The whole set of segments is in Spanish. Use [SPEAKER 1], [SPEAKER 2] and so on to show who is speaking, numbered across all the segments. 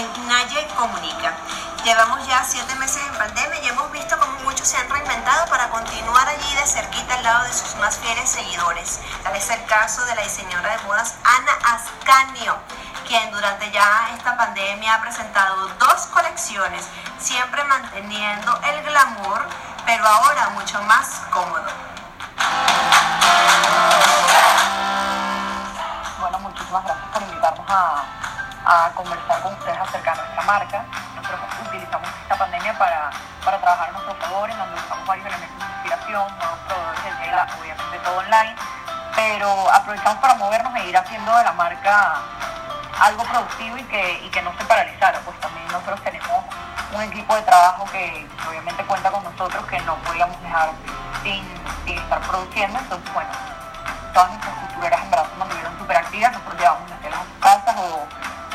[SPEAKER 1] Naye Comunica. Llevamos ya siete meses en pandemia y hemos visto cómo muchos se han reinventado para continuar allí de cerquita al lado de sus más fieles seguidores. Tal es el caso de la diseñadora de modas Ana Ascanio, quien durante ya esta pandemia ha presentado dos colecciones, siempre manteniendo el glamour, pero ahora mucho más cómodo.
[SPEAKER 2] Bueno, muchísimas gracias por invitarnos a, a conversar con ustedes acerca de nuestra marca. Nosotros utilizamos esta pandemia para, para trabajar a nuestro favor, en donde usamos varios elementos de inspiración, nuevos proveedores de tela, obviamente todo online, pero aprovechamos para movernos e ir haciendo de la marca algo productivo y que, y que no se paralizara. Pues también nosotros tenemos un equipo de trabajo que obviamente cuenta con nosotros, que no podíamos dejar sin, sin estar produciendo. Entonces, bueno, todas nuestras costureras en verdad se mantuvieron súper activas. Nosotros llevamos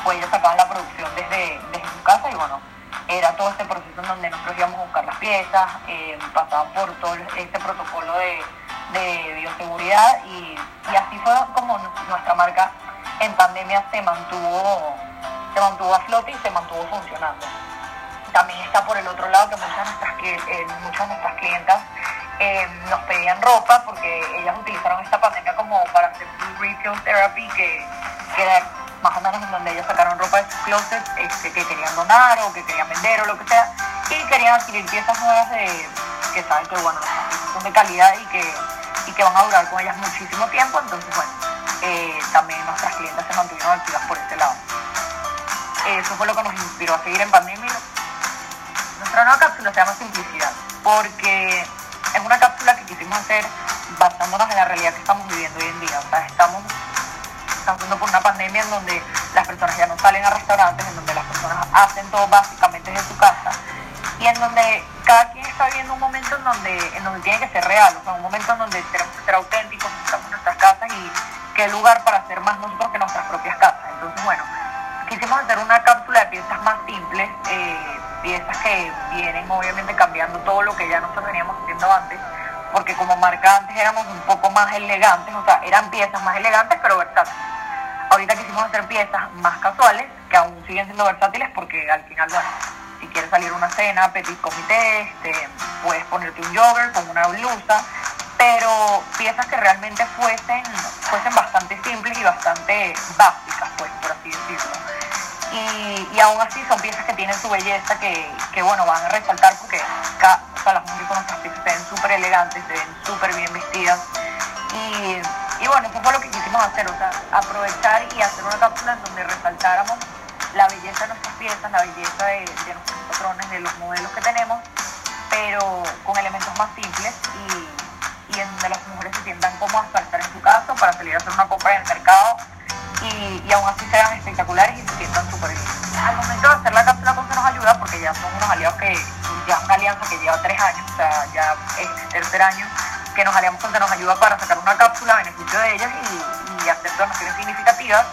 [SPEAKER 2] o ellas sacaban la producción desde, desde su casa y bueno, era todo este proceso en donde nosotros íbamos a buscar las piezas, eh, pasaban por todo este protocolo de, de bioseguridad y, y así fue como nuestra marca en pandemia se mantuvo, se mantuvo a flote y se mantuvo funcionando. También está por el otro lado que muchas de nuestras, eh, muchas de nuestras clientas eh, nos pedían ropa porque ellas utilizaron esta pandemia como para hacer retail therapy, que, que era más o menos en donde ellas sacaron ropa de sus closets este, que querían donar o que querían vender o lo que sea, y querían adquirir piezas nuevas de, que saben que bueno, son de calidad y que, y que van a durar con ellas muchísimo tiempo, entonces bueno, eh, también nuestras clientes se mantuvieron activas por este lado. Eso fue lo que nos inspiró a seguir en pandemia. Nuestra nueva cápsula se llama Simplicidad, porque es una cápsula que quisimos hacer basándonos en la realidad que estamos viviendo hoy en día. Pandemia en donde las personas ya no salen a restaurantes, en donde las personas hacen todo básicamente desde su casa y en donde cada quien está viviendo un momento en donde, en donde tiene que ser real, o sea, un momento en donde tenemos que ser auténticos, estamos en nuestras casas y qué lugar para ser más nosotros que nuestras propias casas. Entonces, bueno, quisimos hacer una cápsula de piezas más simples, eh, piezas que vienen obviamente cambiando todo lo que ya nosotros veníamos haciendo antes, porque como marca antes éramos un poco más elegantes, o sea, eran piezas más elegantes pero versátiles. Ahorita quisimos hacer piezas más casuales, que aún siguen siendo versátiles porque al final, bueno, si quieres salir a una cena, petit comité, este, puedes ponerte un jogger con una blusa, pero piezas que realmente fuesen, fuesen bastante simples y bastante básicas, pues, por así decirlo. Y, y aún así son piezas que tienen su belleza, que, que bueno, van a resaltar porque cada, o sea, las mujeres con nuestras piezas se ven súper elegantes, se ven súper bien vestidas. Y, y bueno, eso fue lo que quisimos hacer, o sea, aprovechar y hacer una cápsula en donde resaltáramos la belleza de nuestras piezas, la belleza de, de nuestros patrones, de los modelos que tenemos, pero con elementos más simples y, en donde las mujeres se sientan cómodas para estar en su casa, para salir a hacer una compra en el mercado y, aún así sean espectaculares y se sientan súper bien. Al momento de hacer la cápsula con nos ayuda porque ya son unos aliados que, ya una alianza que lleva tres años, o sea, ya es el tercer año que nos aliamos con nos ayuda para sacar una cápsula a beneficio de ellas y, y hacer donaciones significativas.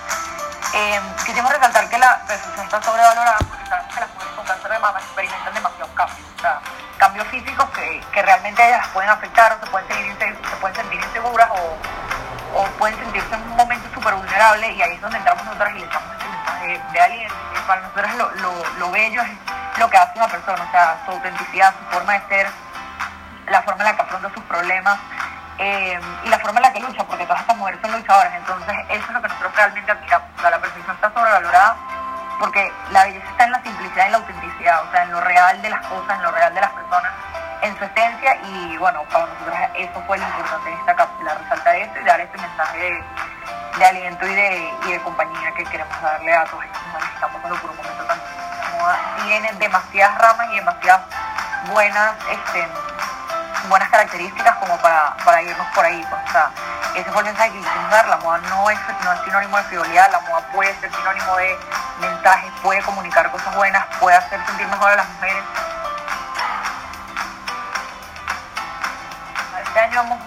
[SPEAKER 2] Eh, quisimos resaltar que la percepción está sobrevalorada porque sabemos que las mujeres con cáncer de mama experimentan demasiados cambios, o sea, cambios físicos que, que realmente ellas las pueden afectar o se pueden sentir, se pueden sentir inseguras o, o pueden sentirse en un momento súper vulnerable y ahí es donde entramos nosotras y le echamos ese mensaje de aliento. Para nosotros lo, lo, lo bello es lo que hace una persona, o sea, su autenticidad, su forma de ser, la forma en la que afronta sus problemas eh, y la forma en la que lucha, porque todas estas mujeres son luchadoras, entonces eso es lo que nosotros realmente admiramos. O la perfección está sobrevalorada porque la belleza está en la simplicidad y la autenticidad, o sea, en lo real de las cosas, en lo real de las personas, en su esencia y bueno, para nosotros eso fue lo importante en esta cápsula, resaltar esto y dar este mensaje de, de aliento y de, y de compañía que queremos darle a todas estas mujeres que están pasando por un momento tan tiene demasiadas ramas y demasiadas buenas este, buenas características como para, para irnos por ahí. Pues, o sea, ese fue el mensaje que quisimos dar. La moda no es, no es sinónimo de frivolidad, la moda puede ser sinónimo de mensajes, puede comunicar cosas buenas, puede hacer sentir mejor a las mujeres. Este año hemos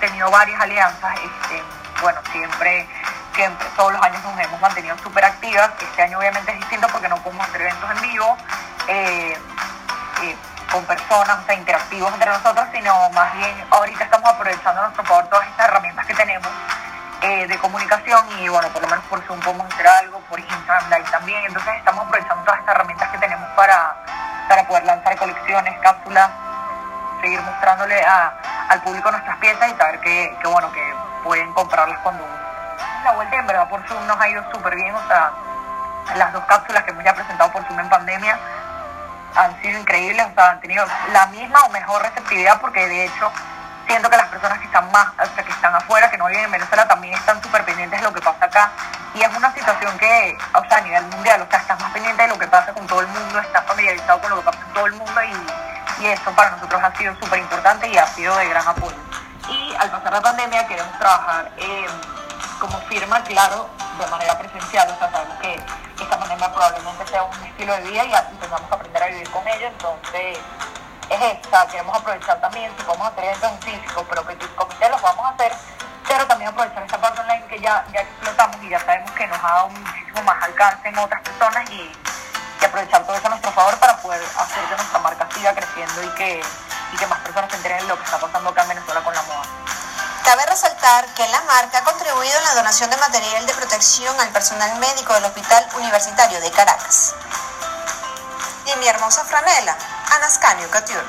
[SPEAKER 2] tenido varias alianzas, este, bueno, siempre, siempre, todos los años nos hemos mantenido súper activas. Este año obviamente es distinto porque no podemos hacer eventos en vivo. Eh, eh, con personas, o sea, interactivos entre nosotros, sino más bien ahorita estamos aprovechando a nuestro favor todas estas herramientas que tenemos, eh, de, comunicación y bueno, por lo menos por Zoom podemos hacer algo, por Instagram Live también, entonces estamos aprovechando todas estas herramientas que tenemos para, para poder lanzar colecciones, cápsulas, seguir mostrándole al público nuestras piezas y saber que, que, bueno, que pueden comprarlas cuando la vuelta en verdad por Zoom nos ha ido súper bien, o sea, las dos cápsulas que hemos ya presentado por Zoom en pandemia han sido increíbles, o sea, han tenido la misma o mejor receptividad porque de hecho siento que las personas que están más, o sea, que están afuera, que no viven en Venezuela, también están súper pendientes de lo que pasa acá. Y es una situación que, o sea, a nivel mundial, o sea, estás más pendiente de lo que pasa con todo el mundo, estás familiarizado con lo que pasa en todo el mundo y, y eso para nosotros ha sido súper importante y ha sido de gran apoyo. Y al pasar la pandemia queremos trabajar eh, como firma, claro, de manera presencial, o sea, sabemos que esta pandemia probablemente sea un estilo de vida y tengamos que aprender a vivir con ello, entonces es esta, queremos aprovechar también, si podemos hacer eventos en físico, pero que tus comités los vamos a hacer, pero también aprovechar esta parte online que ya, ya explotamos y ya sabemos que nos ha dado muchísimo más alcance en otras personas y, y aprovechar todo eso a nuestro favor para poder hacer que nuestra marca siga creciendo y que, y que más personas se enteren de lo que está pasando acá en Venezuela con la moda.
[SPEAKER 1] Cabe resaltar que la marca ha contribuido en la donación de material de protección al personal médico del Hospital Universitario de Caracas. Y mi hermosa franela, Anascanio Couture.